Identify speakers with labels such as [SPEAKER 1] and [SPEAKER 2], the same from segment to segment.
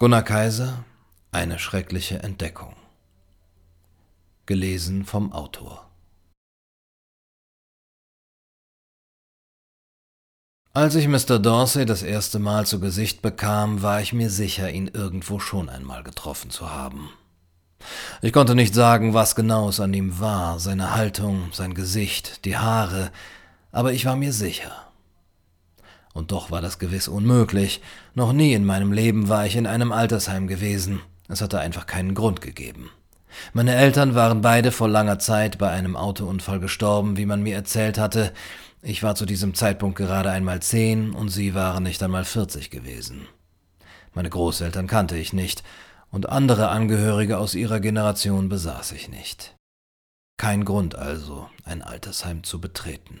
[SPEAKER 1] Gunnar Kaiser, eine schreckliche Entdeckung. Gelesen vom Autor. Als ich Mr. Dorsey das erste Mal zu Gesicht bekam, war ich mir sicher, ihn irgendwo schon einmal getroffen zu haben. Ich konnte nicht sagen, was genau es an ihm war, seine Haltung, sein Gesicht, die Haare, aber ich war mir sicher. Und doch war das gewiss unmöglich. Noch nie in meinem Leben war ich in einem Altersheim gewesen. Es hatte einfach keinen Grund gegeben. Meine Eltern waren beide vor langer Zeit bei einem Autounfall gestorben, wie man mir erzählt hatte. Ich war zu diesem Zeitpunkt gerade einmal zehn und sie waren nicht einmal vierzig gewesen. Meine Großeltern kannte ich nicht, und andere Angehörige aus ihrer Generation besaß ich nicht. Kein Grund also, ein Altersheim zu betreten.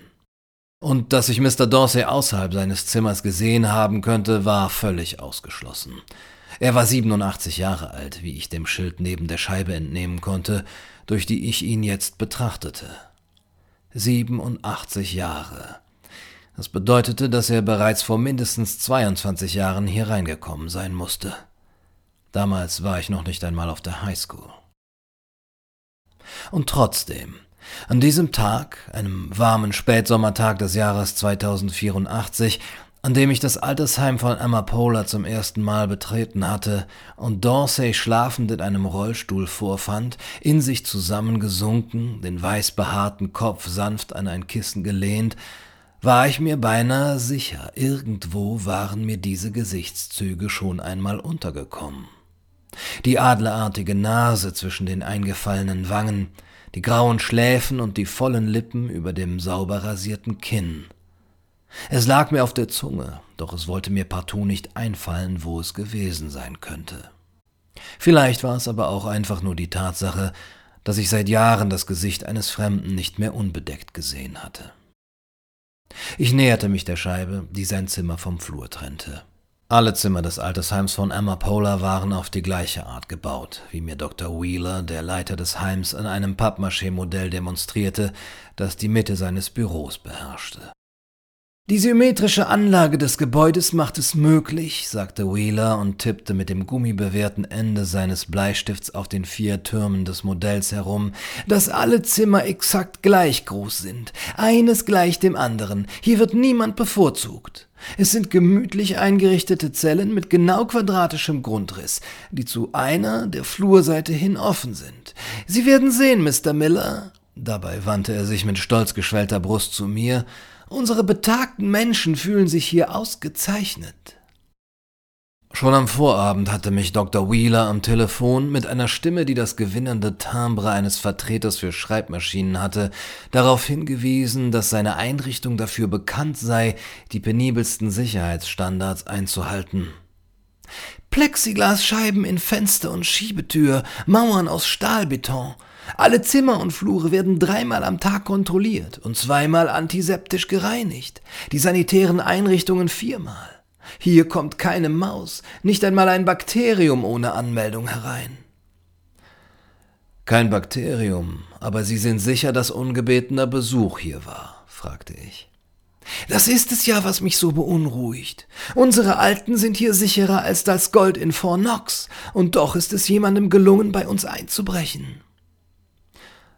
[SPEAKER 1] Und dass ich Mr. Dorsey außerhalb seines Zimmers gesehen haben könnte, war völlig ausgeschlossen. Er war 87 Jahre alt, wie ich dem Schild neben der Scheibe entnehmen konnte, durch die ich ihn jetzt betrachtete. 87 Jahre. Das bedeutete, dass er bereits vor mindestens 22 Jahren hier reingekommen sein musste. Damals war ich noch nicht einmal auf der High School. Und trotzdem, an diesem Tag, einem warmen Spätsommertag des Jahres 2084, an dem ich das Altersheim von Emma Poehler zum ersten Mal betreten hatte und Dorsey schlafend in einem Rollstuhl vorfand, in sich zusammengesunken, den weiß behaarten Kopf sanft an ein Kissen gelehnt, war ich mir beinahe sicher, irgendwo waren mir diese Gesichtszüge schon einmal untergekommen. Die adlerartige Nase zwischen den eingefallenen Wangen, die grauen Schläfen und die vollen Lippen über dem sauber rasierten Kinn. Es lag mir auf der Zunge, doch es wollte mir partout nicht einfallen, wo es gewesen sein könnte. Vielleicht war es aber auch einfach nur die Tatsache, dass ich seit Jahren das Gesicht eines Fremden nicht mehr unbedeckt gesehen hatte. Ich näherte mich der Scheibe, die sein Zimmer vom Flur trennte. Alle Zimmer des Altersheims von Emma Poehler waren auf die gleiche Art gebaut, wie mir Dr. Wheeler, der Leiter des Heims, an einem Pappmaché-Modell demonstrierte, das die Mitte seines Büros beherrschte. Die symmetrische Anlage des Gebäudes macht es möglich, sagte Wheeler und tippte mit dem gummibewehrten Ende seines Bleistifts auf den vier Türmen des Modells herum, dass alle Zimmer exakt gleich groß sind. Eines gleich dem anderen. Hier wird niemand bevorzugt. Es sind gemütlich eingerichtete Zellen mit genau quadratischem Grundriss, die zu einer der Flurseite hin offen sind. Sie werden sehen, Mr. Miller. Dabei wandte er sich mit stolz geschwellter Brust zu mir Unsere betagten Menschen fühlen sich hier ausgezeichnet. Schon am Vorabend hatte mich Dr. Wheeler am Telefon mit einer Stimme, die das gewinnende Timbre eines Vertreters für Schreibmaschinen hatte, darauf hingewiesen, dass seine Einrichtung dafür bekannt sei, die penibelsten Sicherheitsstandards einzuhalten. Plexiglasscheiben in Fenster und Schiebetür, Mauern aus Stahlbeton, alle Zimmer und Flure werden dreimal am Tag kontrolliert und zweimal antiseptisch gereinigt, die sanitären Einrichtungen viermal. Hier kommt keine Maus, nicht einmal ein Bakterium ohne Anmeldung herein. Kein Bakterium, aber Sie sind sicher, dass ungebetener Besuch hier war? fragte ich. Das ist es ja, was mich so beunruhigt. Unsere Alten sind hier sicherer als das Gold in Fort Knox, und doch ist es jemandem gelungen, bei uns einzubrechen.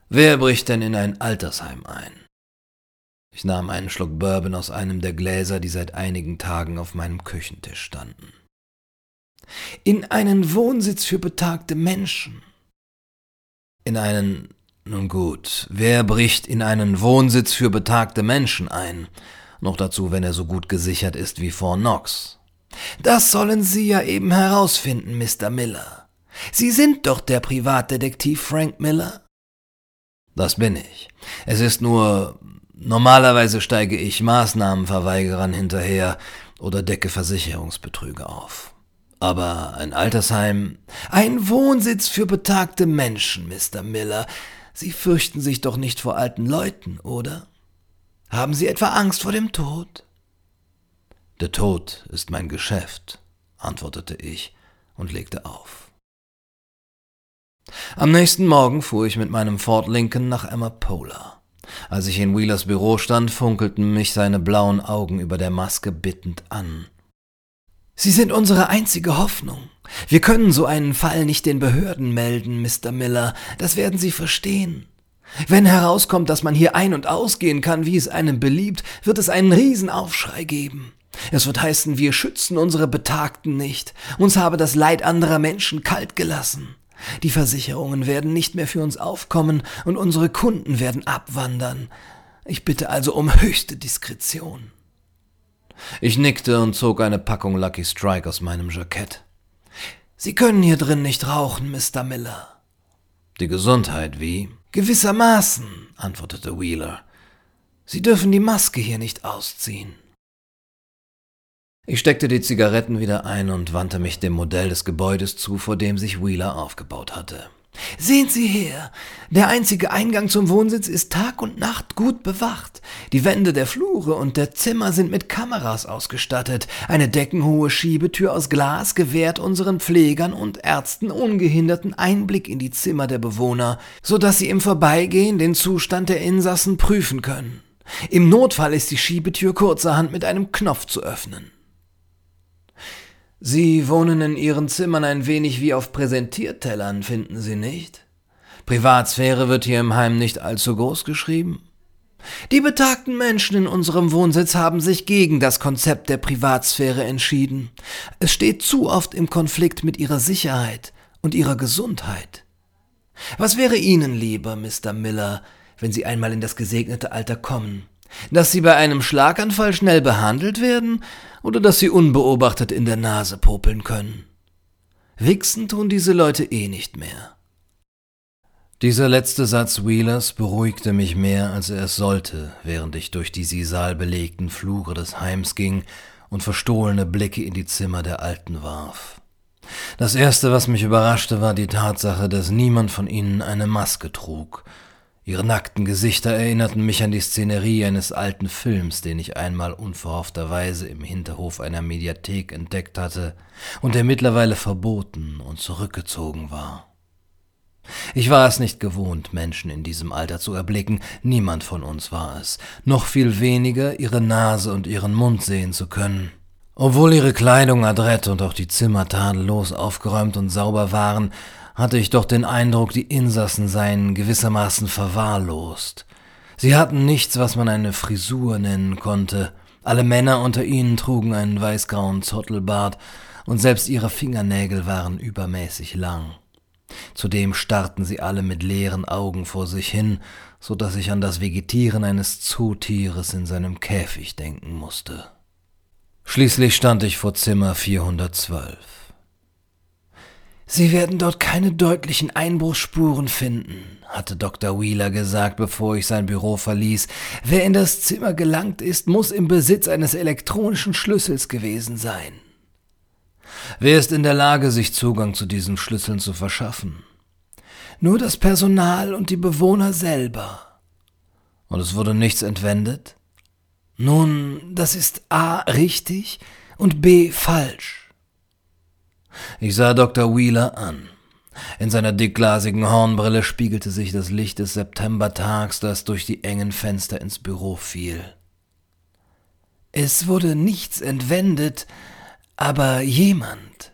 [SPEAKER 1] Wer bricht denn in ein Altersheim ein? Ich nahm einen Schluck Bourbon aus einem der Gläser, die seit einigen Tagen auf meinem Küchentisch standen. In einen Wohnsitz für betagte Menschen. In einen. Nun gut, wer bricht in einen Wohnsitz für betagte Menschen ein? Noch dazu, wenn er so gut gesichert ist wie Fort Knox. Das sollen Sie ja eben herausfinden, Mr. Miller. Sie sind doch der Privatdetektiv Frank Miller? Das bin ich. Es ist nur, normalerweise steige ich Maßnahmenverweigerern hinterher oder decke Versicherungsbetrüge auf. Aber ein Altersheim, ein Wohnsitz für betagte Menschen, Mr. Miller. Sie fürchten sich doch nicht vor alten Leuten, oder? Haben Sie etwa Angst vor dem Tod? Der Tod ist mein Geschäft, antwortete ich und legte auf. Am nächsten Morgen fuhr ich mit meinem Ford Lincoln nach Emma Poehler. Als ich in Wheelers Büro stand, funkelten mich seine blauen Augen über der Maske bittend an. Sie sind unsere einzige Hoffnung. Wir können so einen Fall nicht den Behörden melden, Mr. Miller, das werden Sie verstehen. Wenn herauskommt, dass man hier ein- und ausgehen kann, wie es einem beliebt, wird es einen Riesenaufschrei geben. Es wird heißen, wir schützen unsere Betagten nicht, uns habe das Leid anderer Menschen kalt gelassen. Die Versicherungen werden nicht mehr für uns aufkommen und unsere Kunden werden abwandern. Ich bitte also um höchste Diskretion. Ich nickte und zog eine Packung Lucky Strike aus meinem Jackett. Sie können hier drin nicht rauchen, Mr. Miller. Die Gesundheit wie? Gewissermaßen, antwortete Wheeler. Sie dürfen die Maske hier nicht ausziehen. Ich steckte die Zigaretten wieder ein und wandte mich dem Modell des Gebäudes zu, vor dem sich Wheeler aufgebaut hatte. Sehen Sie her, der einzige Eingang zum Wohnsitz ist Tag und Nacht gut bewacht. Die Wände der Flure und der Zimmer sind mit Kameras ausgestattet. Eine deckenhohe Schiebetür aus Glas gewährt unseren Pflegern und Ärzten ungehinderten Einblick in die Zimmer der Bewohner, so dass sie im Vorbeigehen den Zustand der Insassen prüfen können. Im Notfall ist die Schiebetür kurzerhand mit einem Knopf zu öffnen. Sie wohnen in Ihren Zimmern ein wenig wie auf Präsentiertellern, finden Sie nicht? Privatsphäre wird hier im Heim nicht allzu groß geschrieben. Die betagten Menschen in unserem Wohnsitz haben sich gegen das Konzept der Privatsphäre entschieden. Es steht zu oft im Konflikt mit ihrer Sicherheit und ihrer Gesundheit. Was wäre Ihnen lieber, Mr. Miller, wenn Sie einmal in das gesegnete Alter kommen? Dass Sie bei einem Schlaganfall schnell behandelt werden oder dass Sie unbeobachtet in der Nase popeln können. Wichsen tun diese Leute eh nicht mehr. Dieser letzte Satz Wheelers beruhigte mich mehr, als er es sollte, während ich durch die sisal belegten Flure des Heims ging und verstohlene Blicke in die Zimmer der Alten warf. Das Erste, was mich überraschte, war die Tatsache, dass niemand von ihnen eine Maske trug, Ihre nackten Gesichter erinnerten mich an die Szenerie eines alten Films, den ich einmal unverhoffterweise im Hinterhof einer Mediathek entdeckt hatte und der mittlerweile verboten und zurückgezogen war. Ich war es nicht gewohnt, Menschen in diesem Alter zu erblicken, niemand von uns war es, noch viel weniger ihre Nase und ihren Mund sehen zu können. Obwohl ihre Kleidung adrett und auch die Zimmer tadellos aufgeräumt und sauber waren, hatte ich doch den Eindruck, die Insassen seien gewissermaßen verwahrlost. Sie hatten nichts, was man eine Frisur nennen konnte. Alle Männer unter ihnen trugen einen weißgrauen Zottelbart, und selbst ihre Fingernägel waren übermäßig lang. Zudem starrten sie alle mit leeren Augen vor sich hin, so dass ich an das Vegetieren eines Zootieres in seinem Käfig denken musste. Schließlich stand ich vor Zimmer 412. Sie werden dort keine deutlichen Einbruchsspuren finden, hatte Dr. Wheeler gesagt, bevor ich sein Büro verließ. Wer in das Zimmer gelangt ist, muss im Besitz eines elektronischen Schlüssels gewesen sein. Wer ist in der Lage, sich Zugang zu diesen Schlüsseln zu verschaffen? Nur das Personal und die Bewohner selber. Und es wurde nichts entwendet? Nun, das ist A richtig und B falsch. Ich sah Dr. Wheeler an. In seiner dickglasigen Hornbrille spiegelte sich das Licht des Septembertags, das durch die engen Fenster ins Büro fiel. Es wurde nichts entwendet, aber jemand.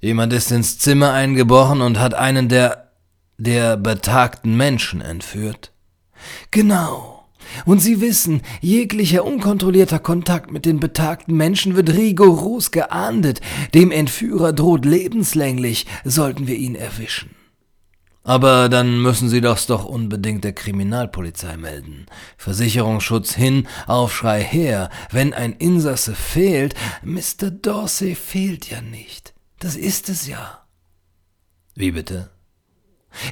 [SPEAKER 1] Jemand ist ins Zimmer eingebrochen und hat einen der der betagten Menschen entführt. Genau. Und Sie wissen, jeglicher unkontrollierter Kontakt mit den betagten Menschen wird rigoros geahndet. Dem Entführer droht lebenslänglich, sollten wir ihn erwischen. Aber dann müssen Sie das doch unbedingt der Kriminalpolizei melden. Versicherungsschutz hin, Aufschrei her. Wenn ein Insasse fehlt, Mr. Dorsey fehlt ja nicht. Das ist es ja. Wie bitte?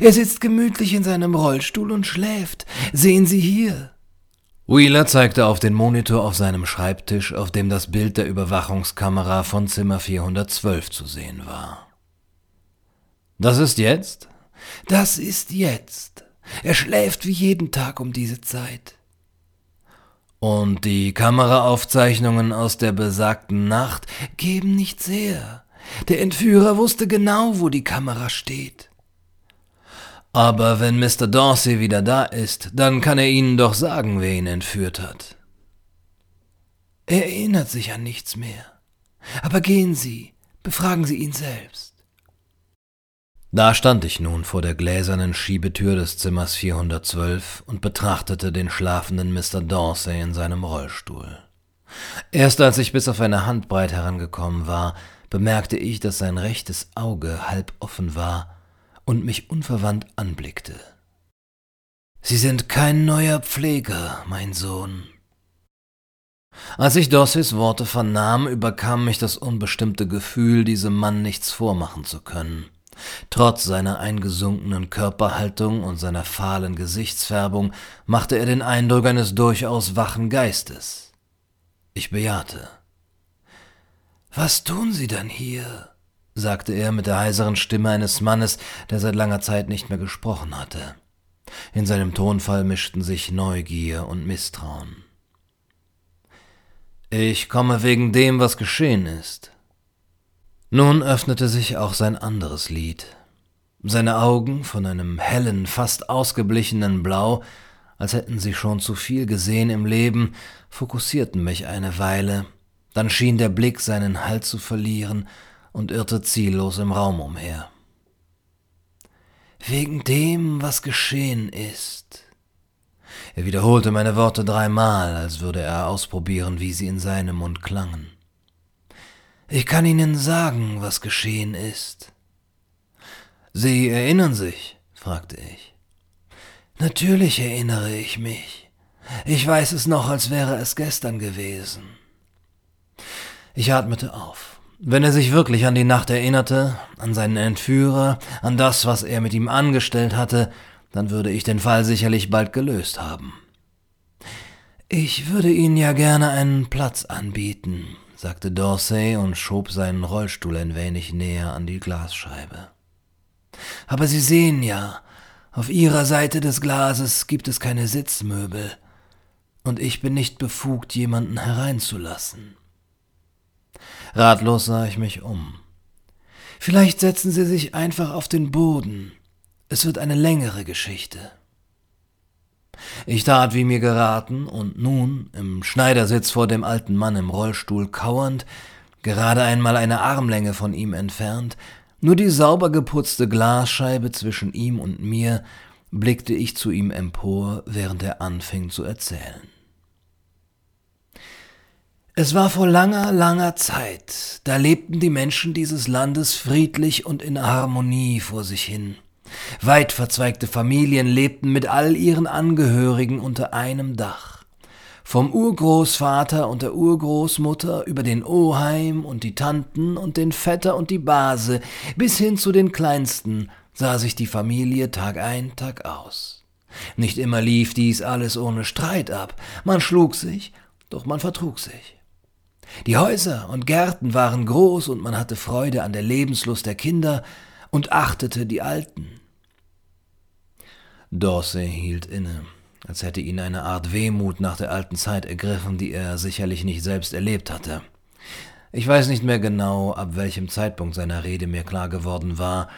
[SPEAKER 1] Er sitzt gemütlich in seinem Rollstuhl und schläft. Sehen Sie hier. Wheeler zeigte auf den Monitor auf seinem Schreibtisch, auf dem das Bild der Überwachungskamera von Zimmer 412 zu sehen war. Das ist jetzt? Das ist jetzt. Er schläft wie jeden Tag um diese Zeit. Und die Kameraaufzeichnungen aus der besagten Nacht geben nichts her. Der Entführer wusste genau, wo die Kamera steht. Aber wenn Mr. Dorsey wieder da ist, dann kann er Ihnen doch sagen, wer ihn entführt hat. Er erinnert sich an nichts mehr. Aber gehen Sie, Befragen Sie ihn selbst. Da stand ich nun vor der gläsernen Schiebetür des Zimmers 412 und betrachtete den schlafenden Mr. Dorsey in seinem Rollstuhl. Erst als ich bis auf eine Handbreit herangekommen war, bemerkte ich, dass sein rechtes Auge halb offen war und mich unverwandt anblickte. Sie sind kein neuer Pfleger, mein Sohn. Als ich Dorseys Worte vernahm, überkam mich das unbestimmte Gefühl, diesem Mann nichts vormachen zu können. Trotz seiner eingesunkenen Körperhaltung und seiner fahlen Gesichtsfärbung machte er den Eindruck eines durchaus wachen Geistes. Ich bejahte. Was tun Sie denn hier? Sagte er mit der heiseren Stimme eines Mannes, der seit langer Zeit nicht mehr gesprochen hatte. In seinem Tonfall mischten sich Neugier und Misstrauen. Ich komme wegen dem, was geschehen ist. Nun öffnete sich auch sein anderes Lied. Seine Augen, von einem hellen, fast ausgeblichenen Blau, als hätten sie schon zu viel gesehen im Leben, fokussierten mich eine Weile, dann schien der Blick seinen Halt zu verlieren und irrte ziellos im Raum umher. Wegen dem, was geschehen ist. Er wiederholte meine Worte dreimal, als würde er ausprobieren, wie sie in seinem Mund klangen. Ich kann Ihnen sagen, was geschehen ist. Sie erinnern sich? fragte ich. Natürlich erinnere ich mich. Ich weiß es noch, als wäre es gestern gewesen. Ich atmete auf. Wenn er sich wirklich an die Nacht erinnerte, an seinen Entführer, an das, was er mit ihm angestellt hatte, dann würde ich den Fall sicherlich bald gelöst haben. Ich würde Ihnen ja gerne einen Platz anbieten, sagte Dorsey und schob seinen Rollstuhl ein wenig näher an die Glasscheibe. Aber Sie sehen ja, auf Ihrer Seite des Glases gibt es keine Sitzmöbel, und ich bin nicht befugt, jemanden hereinzulassen. Ratlos sah ich mich um. Vielleicht setzen Sie sich einfach auf den Boden. Es wird eine längere Geschichte. Ich tat, wie mir geraten, und nun, im Schneidersitz vor dem alten Mann im Rollstuhl kauernd, gerade einmal eine Armlänge von ihm entfernt, nur die sauber geputzte Glasscheibe zwischen ihm und mir, blickte ich zu ihm empor, während er anfing zu erzählen. Es war vor langer, langer Zeit, da lebten die Menschen dieses Landes friedlich und in Harmonie vor sich hin. Weit verzweigte Familien lebten mit all ihren Angehörigen unter einem Dach. Vom Urgroßvater und der Urgroßmutter über den Oheim und die Tanten und den Vetter und die Base bis hin zu den Kleinsten sah sich die Familie Tag ein, Tag aus. Nicht immer lief dies alles ohne Streit ab, man schlug sich, doch man vertrug sich. Die Häuser und Gärten waren groß und man hatte Freude an der Lebenslust der Kinder und achtete die Alten. Dorsey hielt inne, als hätte ihn eine Art Wehmut nach der alten Zeit ergriffen, die er sicherlich nicht selbst erlebt hatte. Ich weiß nicht mehr genau, ab welchem Zeitpunkt seiner Rede mir klar geworden war,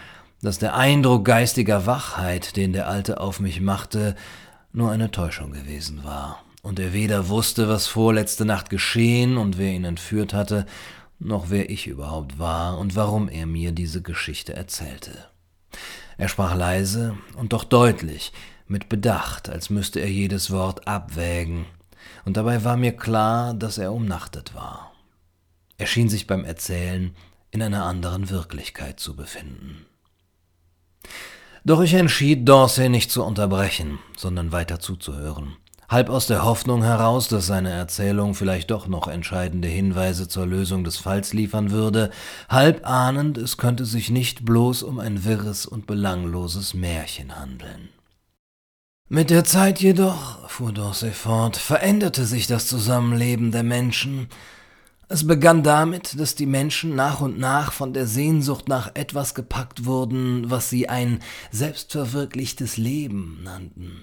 [SPEAKER 1] dass der Eindruck geistiger Wachheit, den der Alte auf mich machte, nur eine Täuschung gewesen war, und er weder wusste, was vorletzte Nacht geschehen und wer ihn entführt hatte, noch wer ich überhaupt war und warum er mir diese Geschichte erzählte. Er sprach leise und doch deutlich, mit Bedacht, als müsste er jedes Wort abwägen, und dabei war mir klar, dass er umnachtet war. Er schien sich beim Erzählen in einer anderen Wirklichkeit zu befinden. Doch ich entschied, Dorsey nicht zu unterbrechen, sondern weiter zuzuhören halb aus der Hoffnung heraus, dass seine Erzählung vielleicht doch noch entscheidende Hinweise zur Lösung des Falls liefern würde, halb ahnend, es könnte sich nicht bloß um ein wirres und belangloses Märchen handeln. Mit der Zeit jedoch, fuhr Dorsey fort, veränderte sich das Zusammenleben der Menschen. Es begann damit, dass die Menschen nach und nach von der Sehnsucht nach etwas gepackt wurden, was sie ein selbstverwirklichtes Leben nannten.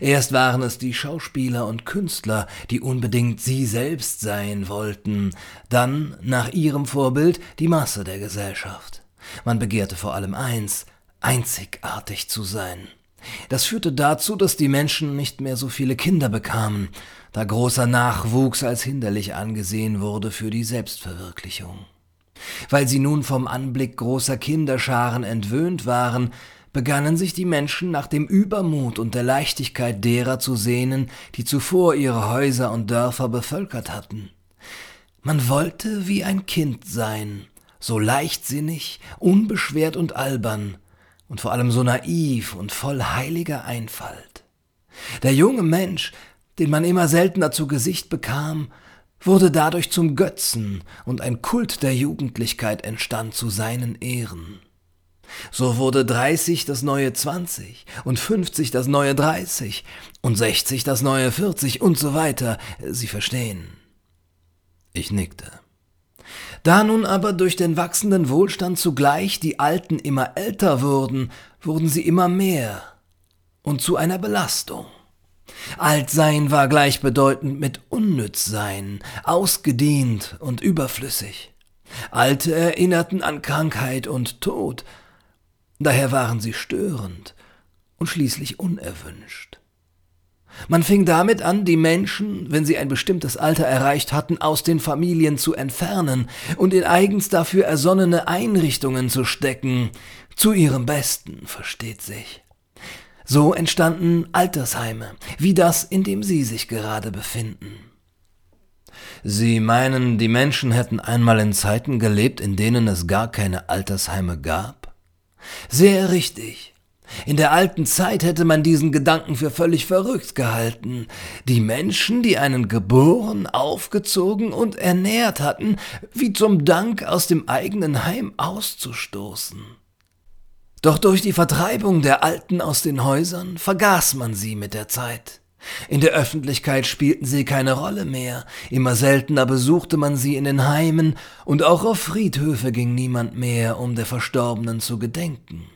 [SPEAKER 1] Erst waren es die Schauspieler und Künstler, die unbedingt sie selbst sein wollten, dann, nach ihrem Vorbild, die Masse der Gesellschaft. Man begehrte vor allem eins, einzigartig zu sein. Das führte dazu, dass die Menschen nicht mehr so viele Kinder bekamen, da großer Nachwuchs als hinderlich angesehen wurde für die Selbstverwirklichung. Weil sie nun vom Anblick großer Kinderscharen entwöhnt waren, begannen sich die Menschen nach dem Übermut und der Leichtigkeit derer zu sehnen, die zuvor ihre Häuser und Dörfer bevölkert hatten. Man wollte wie ein Kind sein, so leichtsinnig, unbeschwert und albern, und vor allem so naiv und voll heiliger Einfalt. Der junge Mensch, den man immer seltener zu Gesicht bekam, wurde dadurch zum Götzen, und ein Kult der Jugendlichkeit entstand zu seinen Ehren. So wurde 30 das neue 20 und 50 das neue 30 und 60 das neue 40 und so weiter. Sie verstehen. Ich nickte. Da nun aber durch den wachsenden Wohlstand zugleich die Alten immer älter wurden, wurden sie immer mehr und zu einer Belastung. Altsein war gleichbedeutend mit Unnützsein, ausgedehnt und überflüssig. Alte erinnerten an Krankheit und Tod, Daher waren sie störend und schließlich unerwünscht. Man fing damit an, die Menschen, wenn sie ein bestimmtes Alter erreicht hatten, aus den Familien zu entfernen und in eigens dafür ersonnene Einrichtungen zu stecken, zu ihrem Besten, versteht sich. So entstanden Altersheime, wie das, in dem Sie sich gerade befinden. Sie meinen, die Menschen hätten einmal in Zeiten gelebt, in denen es gar keine Altersheime gab? Sehr richtig. In der alten Zeit hätte man diesen Gedanken für völlig verrückt gehalten. Die Menschen, die einen geboren, aufgezogen und ernährt hatten, wie zum Dank aus dem eigenen Heim auszustoßen. Doch durch die Vertreibung der Alten aus den Häusern vergaß man sie mit der Zeit. In der Öffentlichkeit spielten sie keine Rolle mehr, immer seltener besuchte man sie in den Heimen, und auch auf Friedhöfe ging niemand mehr, um der Verstorbenen zu gedenken.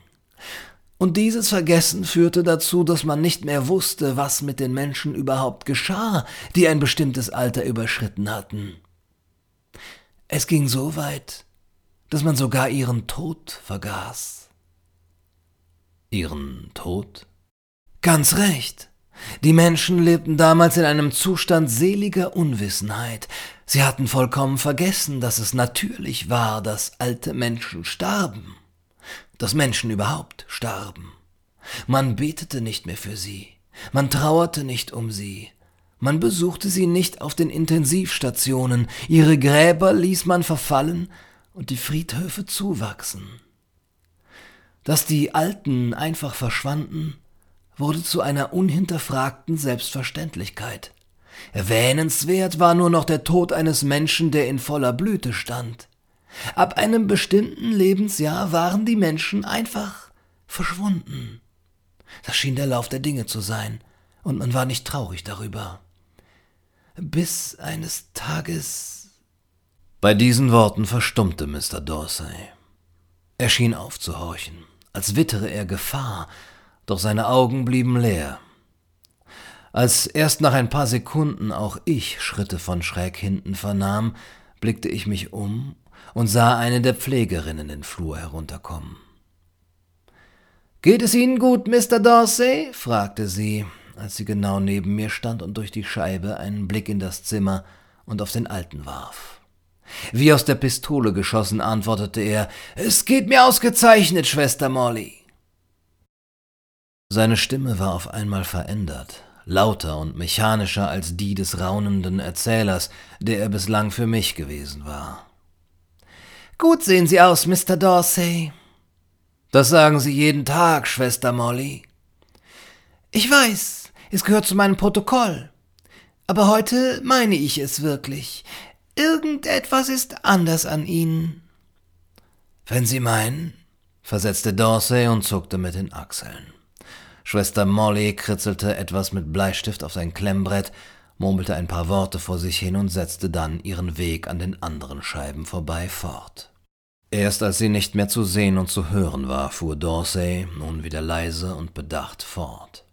[SPEAKER 1] Und dieses Vergessen führte dazu, dass man nicht mehr wusste, was mit den Menschen überhaupt geschah, die ein bestimmtes Alter überschritten hatten. Es ging so weit, dass man sogar ihren Tod vergaß. Ihren Tod? Ganz recht. Die Menschen lebten damals in einem Zustand seliger Unwissenheit. Sie hatten vollkommen vergessen, dass es natürlich war, dass alte Menschen starben, dass Menschen überhaupt starben. Man betete nicht mehr für sie, man trauerte nicht um sie, man besuchte sie nicht auf den Intensivstationen, ihre Gräber ließ man verfallen und die Friedhöfe zuwachsen. Dass die Alten einfach verschwanden, wurde zu einer unhinterfragten Selbstverständlichkeit. Erwähnenswert war nur noch der Tod eines Menschen, der in voller Blüte stand. Ab einem bestimmten Lebensjahr waren die Menschen einfach verschwunden. Das schien der Lauf der Dinge zu sein, und man war nicht traurig darüber. Bis eines Tages. Bei diesen Worten verstummte Mr. Dorsey. Er schien aufzuhorchen, als wittere er Gefahr, doch seine Augen blieben leer. Als erst nach ein paar Sekunden auch ich Schritte von schräg hinten vernahm, blickte ich mich um und sah eine der Pflegerinnen den Flur herunterkommen. Geht es Ihnen gut, Mr. Dorsey? fragte sie, als sie genau neben mir stand und durch die Scheibe einen Blick in das Zimmer und auf den Alten warf. Wie aus der Pistole geschossen antwortete er Es geht mir ausgezeichnet, Schwester Molly. Seine Stimme war auf einmal verändert, lauter und mechanischer als die des raunenden Erzählers, der er bislang für mich gewesen war. Gut sehen Sie aus, Mr. Dorsey. Das sagen Sie jeden Tag, Schwester Molly. Ich weiß, es gehört zu meinem Protokoll. Aber heute meine ich es wirklich. Irgendetwas ist anders an Ihnen. Wenn Sie meinen, versetzte Dorsey und zuckte mit den Achseln. Schwester Molly kritzelte etwas mit Bleistift auf sein Klemmbrett, murmelte ein paar Worte vor sich hin und setzte dann ihren Weg an den anderen Scheiben vorbei fort. Erst als sie nicht mehr zu sehen und zu hören war, fuhr Dorsey nun wieder leise und bedacht fort.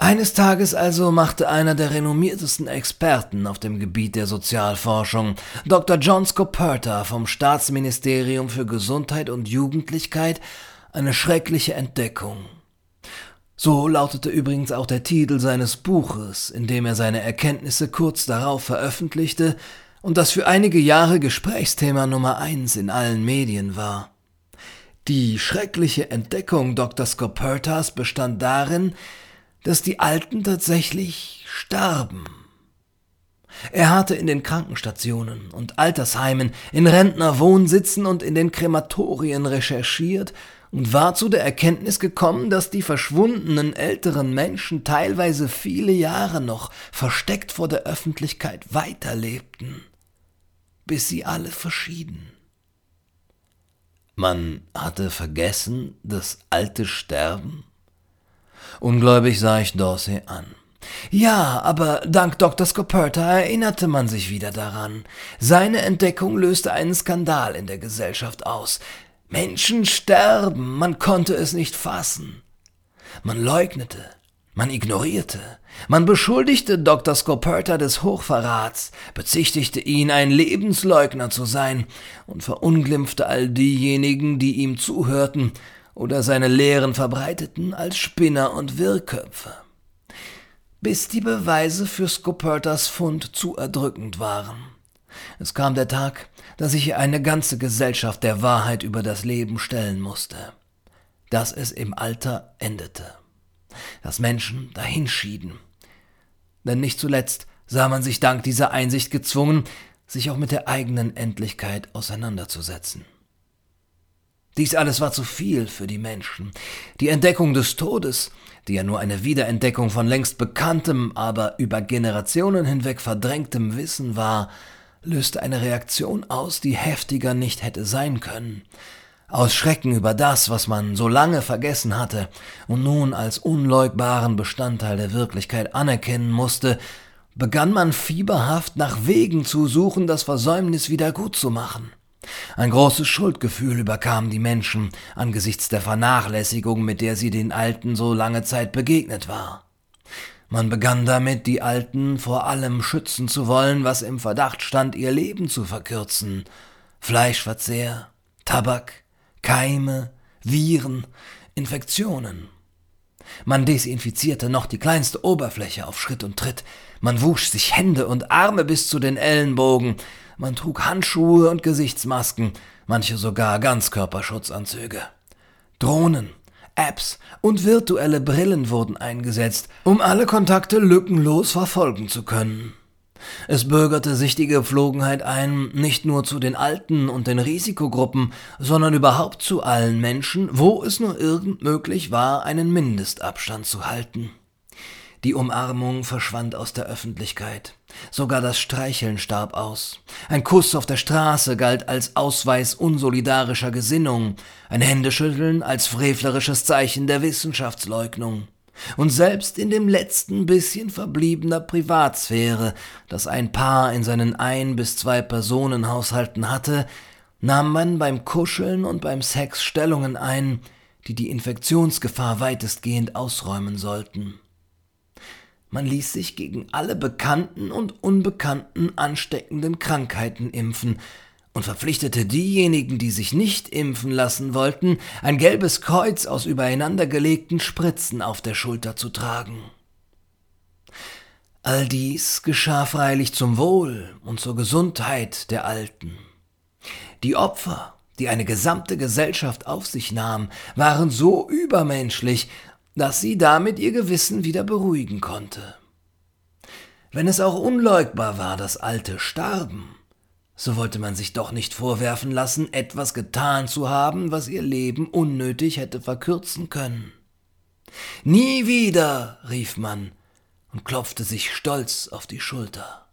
[SPEAKER 1] Eines Tages also machte einer der renommiertesten Experten auf dem Gebiet der Sozialforschung, Dr. John Scoperta vom Staatsministerium für Gesundheit und Jugendlichkeit, eine schreckliche Entdeckung. So lautete übrigens auch der Titel seines Buches, in dem er seine Erkenntnisse kurz darauf veröffentlichte, und das für einige Jahre Gesprächsthema Nummer eins in allen Medien war. Die schreckliche Entdeckung Dr. Scopertas bestand darin, dass die Alten tatsächlich starben. Er hatte in den Krankenstationen und Altersheimen, in Rentnerwohnsitzen und in den Krematorien recherchiert und war zu der Erkenntnis gekommen, dass die verschwundenen älteren Menschen teilweise viele Jahre noch versteckt vor der Öffentlichkeit weiterlebten, bis sie alle verschieden. Man hatte vergessen, das alte Sterben? Ungläubig sah ich Dorsey an. Ja, aber dank Dr. Scoperta erinnerte man sich wieder daran. Seine Entdeckung löste einen Skandal in der Gesellschaft aus. Menschen sterben, man konnte es nicht fassen. Man leugnete, man ignorierte, man beschuldigte Dr. Scoperta des Hochverrats, bezichtigte ihn, ein Lebensleugner zu sein und verunglimpfte all diejenigen, die ihm zuhörten oder seine Lehren verbreiteten, als Spinner und Wirrköpfe. Bis die Beweise für Scopertas Fund zu erdrückend waren. Es kam der Tag, dass sich eine ganze Gesellschaft der Wahrheit über das Leben stellen musste, dass es im Alter endete, dass Menschen dahinschieden. Denn nicht zuletzt sah man sich dank dieser Einsicht gezwungen, sich auch mit der eigenen Endlichkeit auseinanderzusetzen. Dies alles war zu viel für die Menschen. Die Entdeckung des Todes, die ja nur eine Wiederentdeckung von längst bekanntem, aber über Generationen hinweg verdrängtem Wissen war, löste eine Reaktion aus, die heftiger nicht hätte sein können. Aus Schrecken über das, was man so lange vergessen hatte und nun als unleugbaren Bestandteil der Wirklichkeit anerkennen musste, begann man fieberhaft nach Wegen zu suchen, das Versäumnis wieder gut zu machen. Ein großes Schuldgefühl überkam die Menschen angesichts der Vernachlässigung, mit der sie den Alten so lange Zeit begegnet war. Man begann damit, die Alten vor allem schützen zu wollen, was im Verdacht stand, ihr Leben zu verkürzen. Fleischverzehr, Tabak, Keime, Viren, Infektionen. Man desinfizierte noch die kleinste Oberfläche auf Schritt und Tritt, man wusch sich Hände und Arme bis zu den Ellenbogen, man trug Handschuhe und Gesichtsmasken, manche sogar Ganzkörperschutzanzüge. Drohnen, Apps und virtuelle Brillen wurden eingesetzt, um alle Kontakte lückenlos verfolgen zu können. Es bürgerte sich die Gepflogenheit ein, nicht nur zu den Alten und den Risikogruppen, sondern überhaupt zu allen Menschen, wo es nur irgend möglich war, einen Mindestabstand zu halten. Die Umarmung verschwand aus der Öffentlichkeit. Sogar das Streicheln starb aus. Ein Kuss auf der Straße galt als Ausweis unsolidarischer Gesinnung, ein Händeschütteln als frevlerisches Zeichen der Wissenschaftsleugnung. Und selbst in dem letzten bisschen verbliebener Privatsphäre, das ein Paar in seinen ein bis zwei Personenhaushalten hatte, nahm man beim Kuscheln und beim Sex Stellungen ein, die die Infektionsgefahr weitestgehend ausräumen sollten. Man ließ sich gegen alle bekannten und unbekannten ansteckenden Krankheiten impfen und verpflichtete diejenigen, die sich nicht impfen lassen wollten, ein gelbes Kreuz aus übereinandergelegten Spritzen auf der Schulter zu tragen. All dies geschah freilich zum Wohl und zur Gesundheit der Alten. Die Opfer, die eine gesamte Gesellschaft auf sich nahm, waren so übermenschlich, dass sie damit ihr Gewissen wieder beruhigen konnte. Wenn es auch unleugbar war, dass Alte starben, so wollte man sich doch nicht vorwerfen lassen, etwas getan zu haben, was ihr Leben unnötig hätte verkürzen können. Nie wieder, rief man und klopfte sich stolz auf die Schulter.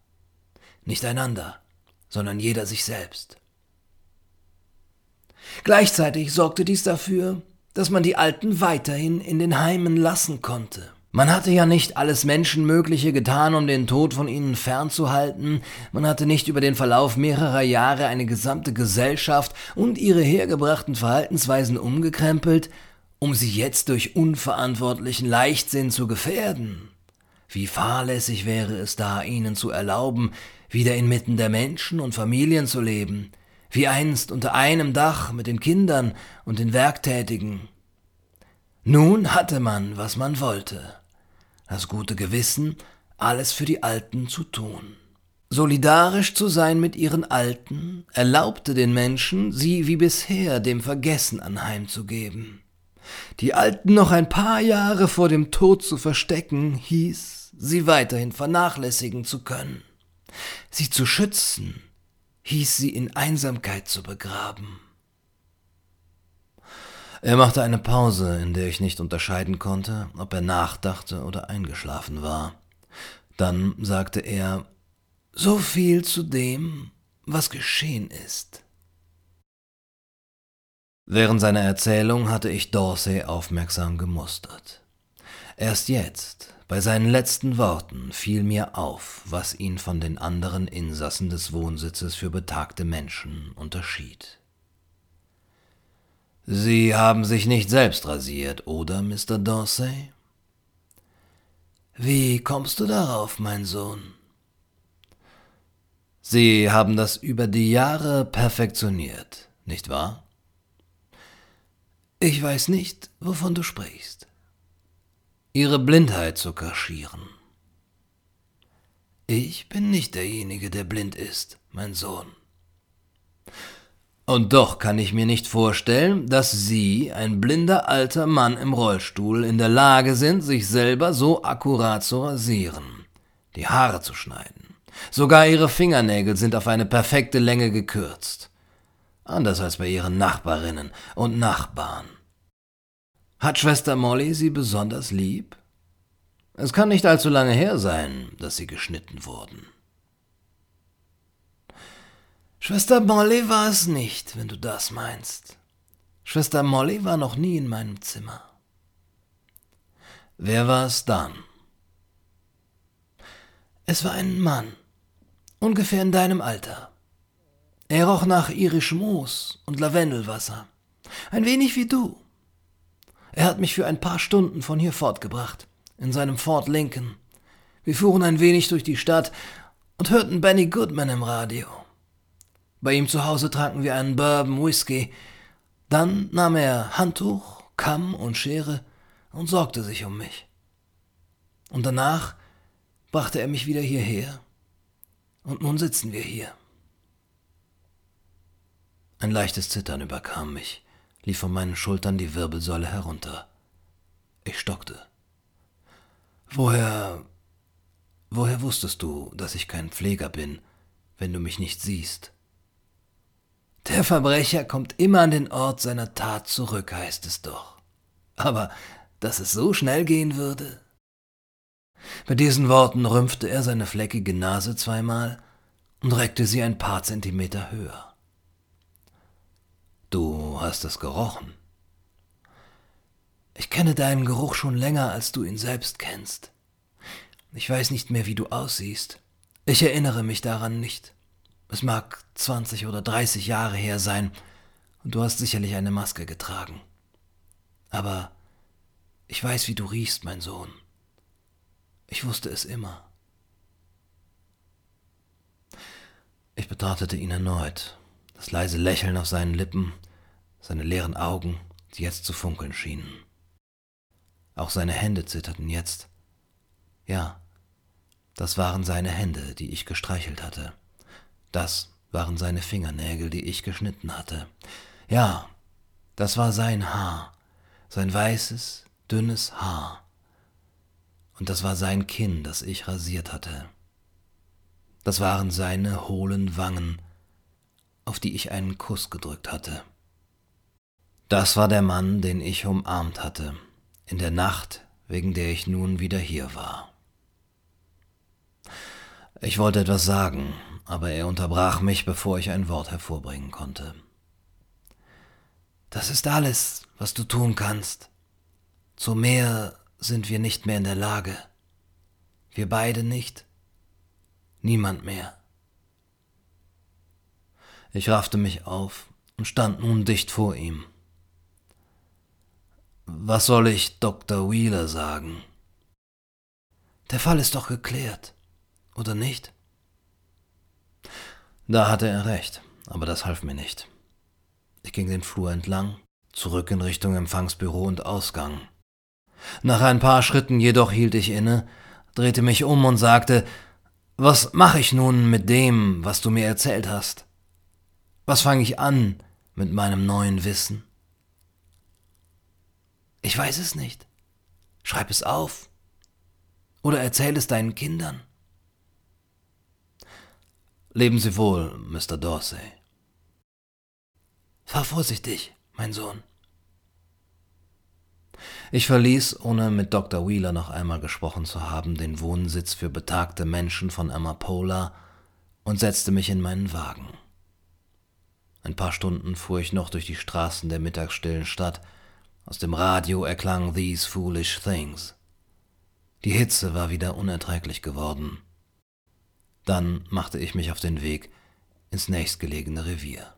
[SPEAKER 1] Nicht einander, sondern jeder sich selbst. Gleichzeitig sorgte dies dafür, dass man die Alten weiterhin in den Heimen lassen konnte. Man hatte ja nicht alles Menschenmögliche getan, um den Tod von ihnen fernzuhalten, man hatte nicht über den Verlauf mehrerer Jahre eine gesamte Gesellschaft und ihre hergebrachten Verhaltensweisen umgekrempelt, um sie jetzt durch unverantwortlichen Leichtsinn zu gefährden. Wie fahrlässig wäre es da, ihnen zu erlauben, wieder inmitten der Menschen und Familien zu leben, wie einst unter einem Dach mit den Kindern und den Werktätigen. Nun hatte man, was man wollte, das gute Gewissen, alles für die Alten zu tun. solidarisch zu sein mit ihren Alten, erlaubte den Menschen, sie wie bisher dem Vergessen anheimzugeben. Die Alten noch ein paar Jahre vor dem Tod zu verstecken, hieß, sie weiterhin vernachlässigen zu können. Sie zu schützen, hieß sie in Einsamkeit zu begraben. Er machte eine Pause, in der ich nicht unterscheiden konnte, ob er nachdachte oder eingeschlafen war. Dann sagte er So viel zu dem, was geschehen ist. Während seiner Erzählung hatte ich Dorsey aufmerksam gemustert. Erst jetzt, bei seinen letzten Worten, fiel mir auf, was ihn von den anderen Insassen des Wohnsitzes für betagte Menschen unterschied. Sie haben sich nicht selbst rasiert, oder, Mr. Dorsey? Wie kommst du darauf, mein Sohn? Sie haben das über die Jahre perfektioniert, nicht wahr? Ich weiß nicht, wovon du sprichst. Ihre Blindheit zu kaschieren. Ich bin nicht derjenige, der blind ist, mein Sohn. Und doch kann ich mir nicht vorstellen, dass Sie, ein blinder alter Mann im Rollstuhl, in der Lage sind, sich selber so akkurat zu rasieren, die Haare zu schneiden. Sogar Ihre Fingernägel sind auf eine perfekte Länge gekürzt. Anders als bei Ihren Nachbarinnen und Nachbarn. Hat Schwester Molly Sie besonders lieb? Es kann nicht allzu lange her sein, dass Sie geschnitten wurden. Schwester Molly war es nicht, wenn du das meinst. Schwester Molly war noch nie in meinem Zimmer. Wer war es dann? Es war ein Mann, ungefähr in deinem Alter. Er roch nach irisch Moos und Lavendelwasser, ein wenig wie du. Er hat mich für ein paar Stunden von hier fortgebracht, in seinem Fort Lincoln. Wir fuhren ein wenig durch die Stadt und hörten Benny Goodman im Radio. Bei ihm zu Hause tranken wir einen Bourbon Whisky. Dann nahm er Handtuch, Kamm und Schere und sorgte sich um mich. Und danach brachte er mich wieder hierher. Und nun sitzen wir hier. Ein leichtes Zittern überkam mich, lief von meinen Schultern die Wirbelsäule herunter. Ich stockte. Woher. Woher wusstest du, dass ich kein Pfleger bin, wenn du mich nicht siehst? Der Verbrecher kommt immer an den Ort seiner Tat zurück, heißt es doch. Aber dass es so schnell gehen würde? Bei diesen Worten rümpfte er seine fleckige Nase zweimal und reckte sie ein paar Zentimeter höher. Du hast es gerochen. Ich kenne deinen Geruch schon länger, als du ihn selbst kennst. Ich weiß nicht mehr, wie du aussiehst. Ich erinnere mich daran nicht. Es mag 20 oder 30 Jahre her sein, und du hast sicherlich eine Maske getragen. Aber ich weiß, wie du riechst, mein Sohn. Ich wusste es immer. Ich betrachtete ihn erneut, das leise Lächeln auf seinen Lippen, seine leeren Augen, die jetzt zu funkeln schienen. Auch seine Hände zitterten jetzt. Ja, das waren seine Hände, die ich gestreichelt hatte. Das waren seine Fingernägel, die ich geschnitten hatte. Ja, das war sein Haar, sein weißes, dünnes Haar. Und das war sein Kinn, das ich rasiert hatte. Das waren seine hohlen Wangen, auf die ich einen Kuss gedrückt hatte. Das war der Mann, den ich umarmt hatte, in der Nacht, wegen der ich nun wieder hier war. Ich wollte etwas sagen, aber er unterbrach mich, bevor ich ein Wort hervorbringen konnte. Das ist alles, was du tun kannst. Zu mehr sind wir nicht mehr in der Lage. Wir beide nicht. Niemand mehr. Ich raffte mich auf und stand nun dicht vor ihm. Was soll ich Dr. Wheeler sagen? Der Fall ist doch geklärt, oder nicht? Da hatte er recht, aber das half mir nicht. Ich ging den Flur entlang, zurück in Richtung Empfangsbüro und Ausgang. Nach ein paar Schritten jedoch hielt ich inne, drehte mich um und sagte Was mache ich nun mit dem, was du mir erzählt hast? Was fange ich an mit meinem neuen Wissen? Ich weiß es nicht. Schreib es auf. Oder erzähl es deinen Kindern. Leben Sie wohl, Mr. Dorsey. Fahr vorsichtig, mein Sohn. Ich verließ, ohne mit Dr. Wheeler noch einmal gesprochen zu haben, den Wohnsitz für betagte Menschen von Amapola und setzte mich in meinen Wagen. Ein paar Stunden fuhr ich noch durch die Straßen der mittagsstillen Stadt. Aus dem Radio erklang These Foolish Things. Die Hitze war wieder unerträglich geworden. Dann machte ich mich auf den Weg ins nächstgelegene Revier.